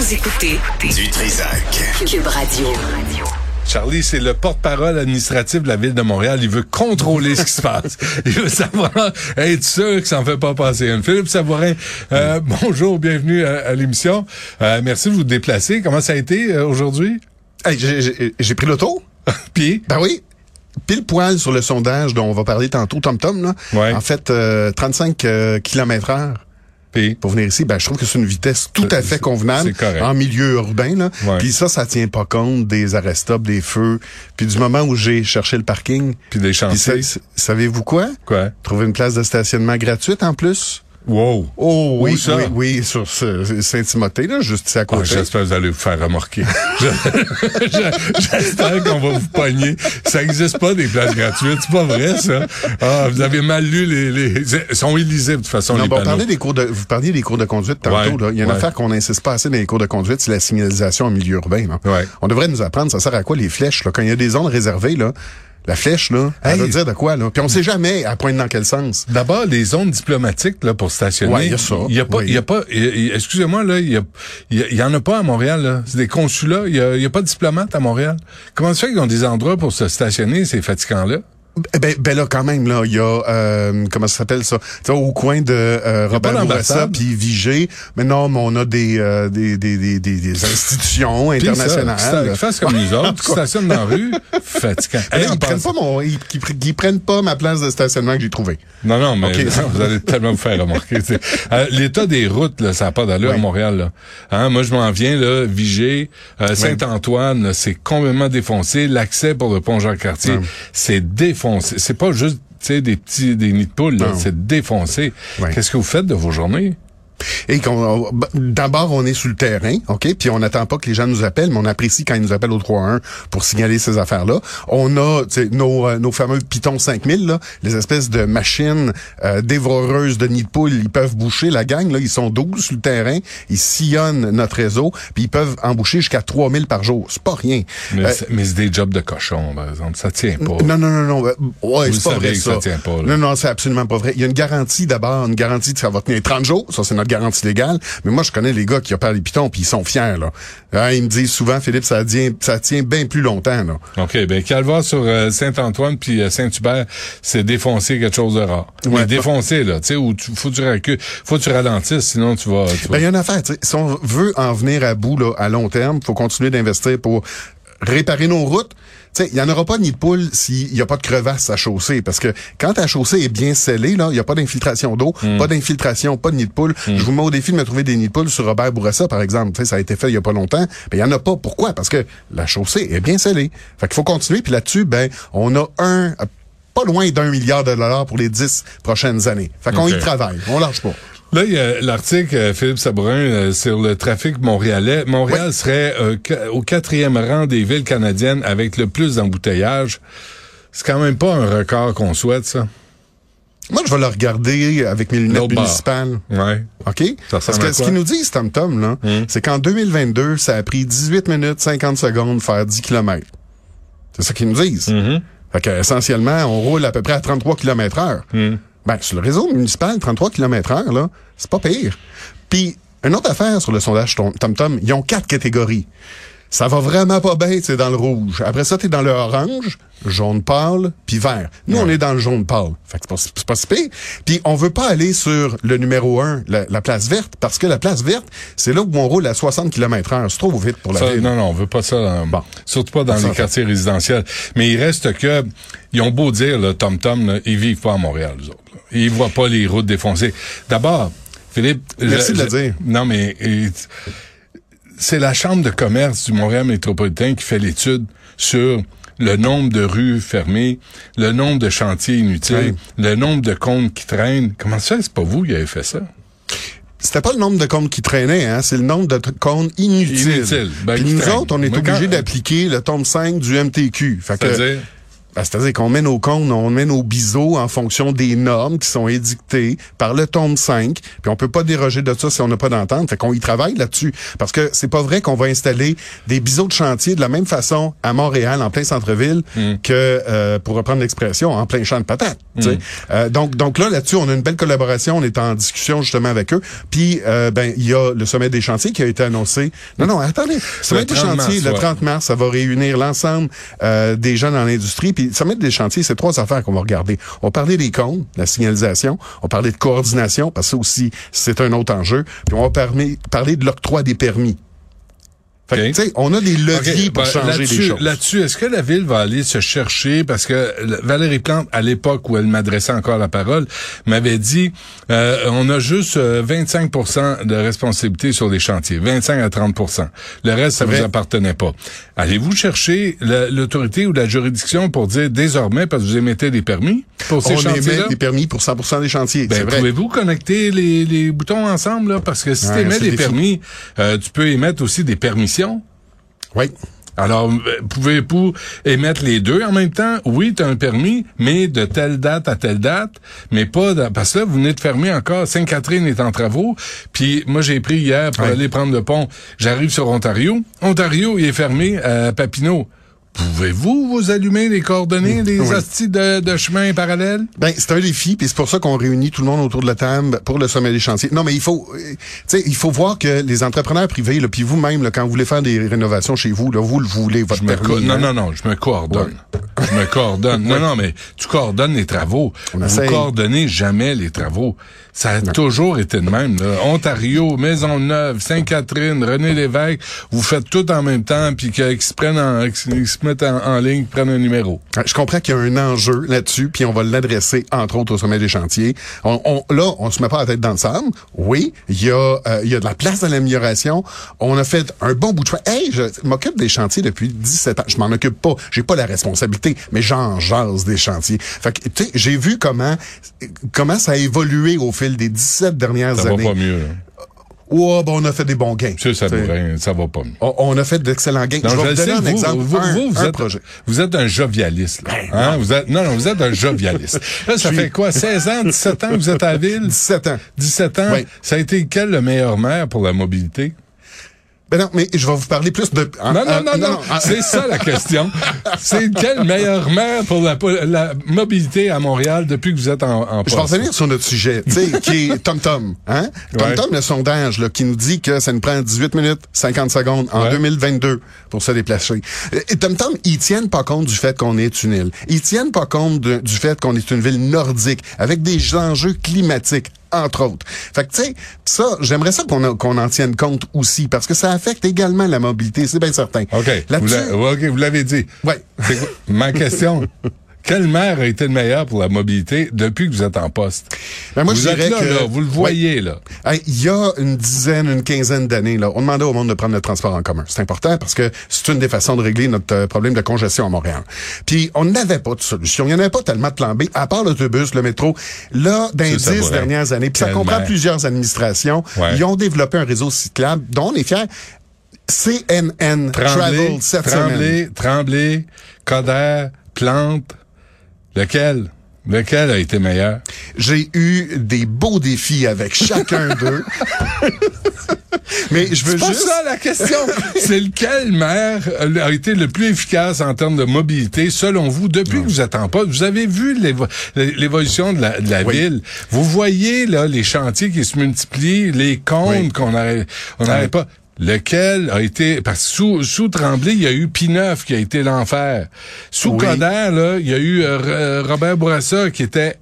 Vous écoutez Du Trisac. Cube Radio. Charlie, c'est le porte-parole administratif de la ville de Montréal. Il veut contrôler ce qui se passe. Il veut savoir, être sûr que ça ne fait pas passer une. Philippe Savourin, euh, bonjour, bienvenue à, à l'émission. Euh, merci de vous déplacer. Comment ça a été euh, aujourd'hui? Hey, j'ai- pris l'auto. Puis, Ben oui. Pile poil sur le sondage dont on va parler tantôt, Tom Tom. Là. Ouais. En fait, euh, 35 euh, km heure pour venir ici. Ben, je trouve que c'est une vitesse tout à C'est- fait convenable en milieu urbain. Là. Ouais. Puis ça, ça tient pas compte des stop, des feux. Puis du moment où j'ai cherché le parking. puis des chantiers. sa- savez-vous quoi? Quoi? Trouver une place de stationnement gratuite en plus? Wow. Oh oui, ça? oui, oui, sur ce- Saint-Timothée, là, juste ici à Ah, côté. J'espère que vous allez vous faire remorquer. Je- je- J'espère qu'on va vous pogner. Ça n'existe pas des places gratuites. C'est pas vrai, ça. Ah, vous avez mal lu les... les... Ils sont illisibles, de toute façon, Non, les bon, panneaux. parlez des cours de, vous parliez des cours de conduite tantôt. Ouais, là. Il y a une ouais. affaire qu'on n'insiste pas assez dans les cours de conduite, c'est la signalisation en milieu urbain. là. Ouais. On devrait nous apprendre, ça sert à quoi les flèches? Là? Quand il y a des zones réservées, là, la flèche, là, elle Hey. veut dire de quoi? Là? Puis on sait jamais à pointe dans quel sens. D'abord, les zones diplomatiques là pour stationner. Ouais, il y a ça. Il y a pas, Oui. il y a pas. Excusez-moi là, il y a, il en a pas à Montréal là. C'est des consulats. Il y a, il y a pas de diplomates à Montréal. Comment ça fait qu'ils ont des endroits pour se stationner ces fatigants là Eh Ben, ben là, quand même, là, il y a, euh, comment ça s'appelle ça? Tu au coin de euh, Robert Bourassa puis Vigée. Mais non, mais on a des, euh, des, des, des, des, institutions ça, internationales. fassent comme nous autres, qui stationnent dans la rue, fatigant. Hey, en ils prennent pas mon, ils, ils, ils prennent pas ma place de stationnement que j'ai trouvée. Non, non, mais Ok. vous allez tellement vous faire remarquer. Euh, L'état des routes, là, ça n'a pas d'allure à. Montréal. Là. Hein, moi, je m'en viens, là, Vigée, euh, Saint-Antoine, c'est complètement défoncé. L'accès pour le pont Jacques-Cartier, Ouais. c'est défoncé. C'est pas juste tu sais, des petits des nids de poules, c'est défoncé. Ouais. Qu'est-ce que vous faites de vos journées? Et qu'on, bah, d'abord, on est sur le terrain, OK? Puis on n'attend pas que les gens nous appellent, mais on apprécie quand ils nous appellent au 3-1 pour signaler ces affaires-là. On a nos, euh, nos fameux Python 5000, là, les espèces de machines euh, dévoreuses de nids de poules. Ils peuvent boucher la gang, là. Ils sont 12 sur le terrain. Ils sillonnent notre réseau, puis ils peuvent emboucher jusqu'à 3000 par jour. C'est pas rien. Mais, Euh, c'est- mais c'est des jobs de cochon, par exemple. Ça tient pas. non, non, non, non. euh, Ouais, c'est pas vrai ça. ça tient pas. Non, non, c'est absolument pas vrai. Il y a une garantie d'abord, une garantie que ça va tenir 30 jours. Ça, c'est notre garantie légale. Mais moi, je connais les gars qui opèrent les pitons, puis ils sont fiers, là. Hein, ils me disent souvent, Philippe, ça tient, ça tient bien plus longtemps, là. OK, ben Calva sur euh, Saint-Antoine puis euh, Saint-Hubert, c'est défoncer quelque chose de rare. Ouais. Mais défoncer, là, tu sais, où tu, faut que tu recules, faut que tu ralentisses, sinon tu vas... Tu Ben, il y a une affaire, tu sais. Si on veut en venir à bout, là, à long terme, faut continuer d'investir pour réparer nos routes. Tu sais, il y en aura pas ni de poule s'il y a pas de crevasse à chaussée. Parce que quand ta chaussée est bien scellée, là, il y a pas d'infiltration d'eau, pas d'infiltration, pas de nid de poule. Je vous mets au défi de me trouver des nids de poule sur Robert Bourassa, par exemple. Tu sais, ça a été fait il y a pas longtemps. Ben, il y en a pas. Pourquoi? Parce que la chaussée est bien scellée. Fait qu'il faut continuer. Puis là-dessus, ben, on a un, pas loin d'un milliard de dollars pour les dix prochaines années. Fait qu'on y travaille. On lâche pas. Là, il y a l'article, euh, Philippe Sabourin, euh, sur le trafic montréalais. Montréal serait euh, au quatrième rang des villes canadiennes avec le plus d'embouteillages. C'est quand même pas un record qu'on souhaite, ça. Moi, je vais le regarder avec mes lunettes municipales. Ouais. OK? Ça Parce que ce qu'ils nous disent, Tom Tom, là, c'est qu'en 2022, ça a pris 18 minutes 50 secondes faire 10 km. C'est ça qu'ils nous disent. Mm-hmm. Fait que, essentiellement, on roule à peu près à 33 km heure. Mm. Ben, sur le réseau municipal, 33 km heure, là, c'est pas pire. Puis, une autre affaire sur le sondage Tom Tom, ils ont quatre catégories. Ça va vraiment pas bien, c'est dans le rouge. Après ça, t'es dans le orange, jaune pâle, puis vert. Nous, on est dans le jaune pâle. Fait que c'est pas, si pire. Puis on veut pas aller sur le numéro 1, la, la place verte, parce que la place verte, c'est là où on roule à 60 km heure. C'est trop vite pour la Ça, ville. non, non, on veut pas ça. dans- Bon. Surtout pas dans Ça, les ça. quartiers résidentiels. Mais il reste que, ils ont beau dire, le Tom Tom, ils vivent pas à Montréal, les autres. Ils voient pas les routes défoncées. D'abord, Philippe. Merci je- de le dire. Non, mais c'est la Chambre de commerce du Montréal métropolitain qui fait l'étude sur le nombre de rues fermées, le nombre de chantiers inutiles, le nombre de comptes qui traînent. Comment ça, c'est pas vous qui avez fait ça? C'était pas le nombre de comptes qui traînaient, hein, c'est le nombre de comptes inutiles. Inutiles. Ben, Puis nous autres, on est quand- d'appliquer le tome 5 du MTQ. Fait que, C'est-à-dire? Ben, C'est-à-dire qu'on met nos comptes, on met nos biseaux en fonction des normes qui sont édictées par le tome 5, puis on peut pas déroger de ça si on n'a pas d'entente. Fait qu'on y travaille là-dessus. Parce que c'est pas vrai qu'on va installer des biseaux de chantier de la même façon à Montréal, en plein centre-ville, que, euh, pour reprendre l'expression, en plein champ de patates. sais. Euh, donc, donc là, là-dessus, on a une belle collaboration. On est en discussion justement avec eux. Puis, euh, ben, il y a le sommet des chantiers qui a été annoncé. Non, non, attendez. Le sommet des 30 chantiers, mars, le ouais. 30 mars, ça va réunir l'ensemble euh, des gens dans l'industrie. Puis, sommet des chantiers, c'est trois affaires qu'on va regarder. On va parler des comptes, la signalisation. On va parler de coordination, parce que ça aussi, c'est un autre enjeu. Puis, on va parler de l'octroi des permis. Fait que, on a des leviers pour ben, changer des choses. Là-dessus, est-ce que la ville va aller se chercher, parce que Valérie Plante, à l'époque où elle m'adressait encore la parole, m'avait dit, euh, on a juste euh, 25% de responsabilité sur les chantiers, 25 à 30% Le reste, ça vous appartenait pas. Allez-vous chercher la- l'autorité ou la juridiction pour dire désormais, parce que vous émettez des permis pour ces on chantiers-là? émet des permis pour 100% des chantiers. Ben, pouvez-vous connecter les, les boutons ensemble, là? Parce que si Ouais, tu émets des permis, euh, tu peux émettre aussi des permissions. Oui. Alors, euh, pouvez-vous émettre les deux en même temps? Oui, tu as un permis, mais de telle date à telle date, mais pas... de- parce que là, vous venez de fermer encore. Sainte-Catherine est en travaux. Puis moi, j'ai pris hier pour Ouais. aller prendre le pont. J'arrive sur Ontario. Ontario, il est fermé à Papineau. Pouvez-vous vous allumer les coordonnées des Oui. hosties de, de chemin parallèles? Ben, c'est un défi, puis c'est pour ça qu'on réunit tout le monde autour de la table pour le sommet des chantiers. Non, mais il faut, euh, tu sais, il faut voir que les entrepreneurs privés, puis vous-même, quand vous voulez faire des rénovations chez vous, là, vous le voulez, votre Je permis. non, hein? non, non, je me coordonne. Je me coordonne. Non, non, mais tu coordonnes les travaux. On Vous coordonnez jamais les travaux. Ça a toujours été de même. Là. Ontario, Maisonneuve, Sainte-Catherine, René Lévesque, vous faites tout en même temps, puis qu'ils se prennent en, se mettent en, en ligne, prennent un numéro. Je comprends qu'il y a un enjeu là-dessus, puis on va l'adresser entre autres au sommet des chantiers. On, on- là, on se met pas la tête dans le sable. Oui, il y a, euh, il y a de la place à l'amélioration. On a fait un bon bout de chemin. Hey, je m'occupe des chantiers depuis 17 ans. Je m'en occupe pas. J'ai pas la responsabilité, mais j'en jase des chantiers. Fait que, tu sais, j'ai vu comment comment ça a évolué au fil des 17 dernières Ça va années. pas mieux. Ouais, ben, on a fait des bons gains. T'sais, pourrait- ça va pas mieux. on, on a fait d'excellents gains. Non, je vais vous sais, donner un vous, exemple. vous, un, vous, êtes, projet. vous êtes un jovialiste. Là. Hein? Vous êtes, non, non, vous êtes un jovialiste. Là, ça fait quoi? 16 ans, 17 ans que vous êtes à la ville? 17 ans. 17 ans? Oui. Ça a été quel le meilleur maire pour la mobilité? Ben non, mais je vais vous parler plus de... Non, non, ah, non, non, ah, c'est ça la question. C'est quel meilleur maire pour la, mobilité à Montréal depuis que vous êtes en, en Je vais revenir sur notre sujet, tu sais, qui est TomTom. Hein? TomTom, le sondage là, qui nous dit que ça nous prend 18 minutes 50 secondes en Ouais. 2022 pour se déplacer. Et TomTom, ils tiennent pas compte du fait qu'on est une île. Ils tiennent pas compte du fait qu'on est une ville nordique avec des enjeux climatiques entre autres. Fait que, tu sais, ça, j'aimerais ça qu'on en- qu'on en tienne compte aussi, parce que ça affecte également la mobilité, c'est bien certain. OK. Vous Là-dessus, l'a- ouais, OK, vous l'avez dit. quoi- Ma question. Quel maire a été le meilleur pour la mobilité depuis que vous êtes en poste? Ben, moi, vous je êtes dirais là, que... là, vous le voyez, là. Hey, Il y a une dizaine, une quinzaine d'années, là, on demandait au monde de prendre le transport en commun. C'est important parce que c'est une des façons de régler notre euh, problème de congestion à Montréal. Puis on n'avait pas de solution. Il n'y en avait pas tellement de plan B, à part l'autobus, le métro. Là, dans les dix dernières années, puis ça comprend maire. plusieurs administrations, Ouais. ils ont développé un réseau cyclable dont on est fiers. CNN Tremblay, Travel cette semaine. Tremblay, Tremblay, Coder, Plante. Lequel? Lequel a été meilleur? J'ai eu des beaux défis avec chacun d'eux. Mais je veux C'est juste... ça la question. C'est lequel maire a été le plus efficace en termes de mobilité, selon vous, depuis que vous êtes en poste? Vous avez vu l'évo- l'évolution de la, de la Oui. ville. Vous voyez là les chantiers qui se multiplient, les comptes Oui. qu'on n'arrête on n'arrête pas. Lequel a été parce que sous, sous Tremblay, il y a eu Pineuf qui a été l'enfer. Sous Oui. Coder, là, il y a eu euh, Robert Bourassa qui était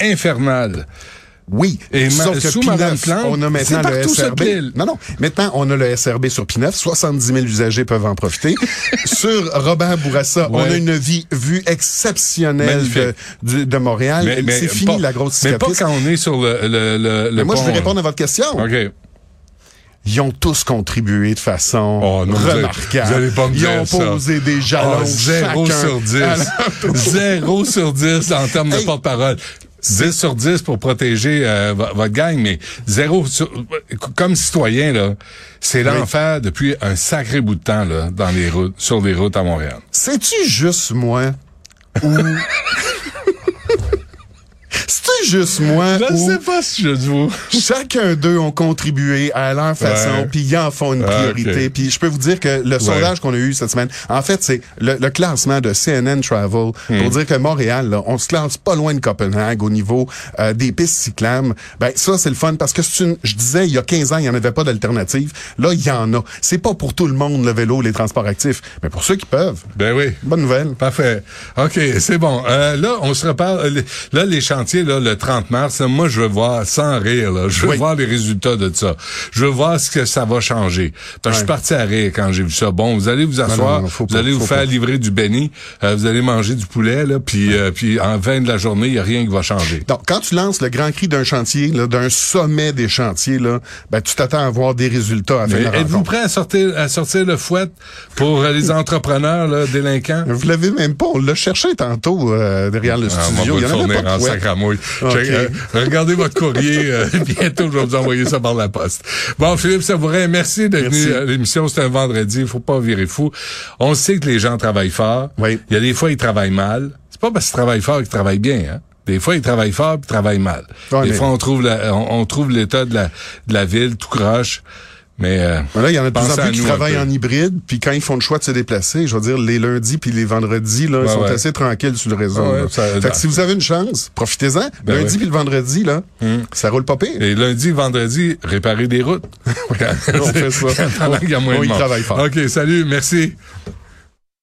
infernal. Oui. Et Sauf que sous P9, Madame Plante, on a maintenant le SRB. Non, non. Maintenant, on a le SRB sur P9. 70 000 usagers peuvent en profiter. sur Robert Bourassa, on a une vie, vue exceptionnelle de, de Montréal. C'est fini pas- la grosse Mais pas cicatrice. quand on est sur le, le, le, le Mais moi, je vais répondre à votre question. OK. Ils ont tous contribué de façon Oh, non, remarquable. vous allez pas me Ils dire ont ça. posé des jalons. Oh, zéro chacun. sur 10. Alors, zéro sur 10 en termes de porte-parole. 10 sur 10 pour protéger euh, vo- votre gang, mais zéro sur... Comme citoyen, là, c'est l'enfer depuis un sacré bout de temps là, dans les routes, sur les routes à Montréal. C'est-tu juste moi ou... Juste moi Je sais pas si je vous. chacun d'eux ont contribué à leur façon, puis ils en font une Ah, priorité. ok. Puis je peux vous dire que le sondage qu'on a eu cette semaine, en fait, c'est le, le classement de CNN Travel Hmm. pour dire que Montréal, là, on se classe pas loin de Copenhague au niveau euh, des pistes cyclables. Ben ça, c'est le fun parce que c'est une. Je disais, il y a 15 ans, il y en avait pas d'alternative. Là, il y en a. C'est pas pour tout le monde le vélo, les transports actifs, mais pour ceux qui peuvent. Ben oui. Bonne nouvelle. Parfait. OK, c'est bon. Euh, là, on se reparle. euh, Là, les chantiers, là, le 30 mars, là, moi, je veux voir, sans rire, là, je veux Oui. voir les résultats de ça. Je veux voir ce que ça va changer. Parce que je suis parti à rire quand j'ai vu ça. Bon, vous allez vous asseoir, non, non, faut vous pas, allez vous faire pas. livrer du béni, euh, vous allez manger du poulet, là, puis, euh, puis en fin de la journée, il n'y a rien qui va changer. Donc, quand tu lances le grand cri d'un chantier, d'un sommet des chantiers, là, ben, tu t'attends à voir des résultats à Êtes-vous prêt à sortir, à sortir le fouet pour euh, les entrepreneurs là, délinquants? Vous l'avez même pas. On l'a cherché tantôt euh, derrière le Ah, studio. on Il y en le avait pas en de fouet. Euh, regardez votre courrier. euh, bientôt, je vais vous envoyer ça par la poste. Bon, Philippe Savourin, merci d'être venu à l'émission. C'est un vendredi. Il faut pas virer fou. On sait que les gens travaillent fort. Oui. Il y a des fois, ils travaillent mal. C'est pas parce qu'ils travaillent fort qu'ils travaillent bien, hein. Des fois, ils travaillent fort puis ils travaillent mal. Ouais, des mais- fois, on trouve la- on, on trouve l'état de la, de la ville tout croche. Mais euh, Là, il y en a de plus en plus qui travaillent en hybride, puis quand ils font le choix de se déplacer, je veux dire, les lundis puis les vendredis, là, ils sont ouais. assez tranquilles sur le réseau. Ouais, ça- fait que si vous avez une chance, profitez-en. Ben lundi oui. puis le vendredi, là, ça roule pas pire. Et lundi, vendredi, réparer des routes. On fait ça. Y On travaille fort. OK, salut, merci.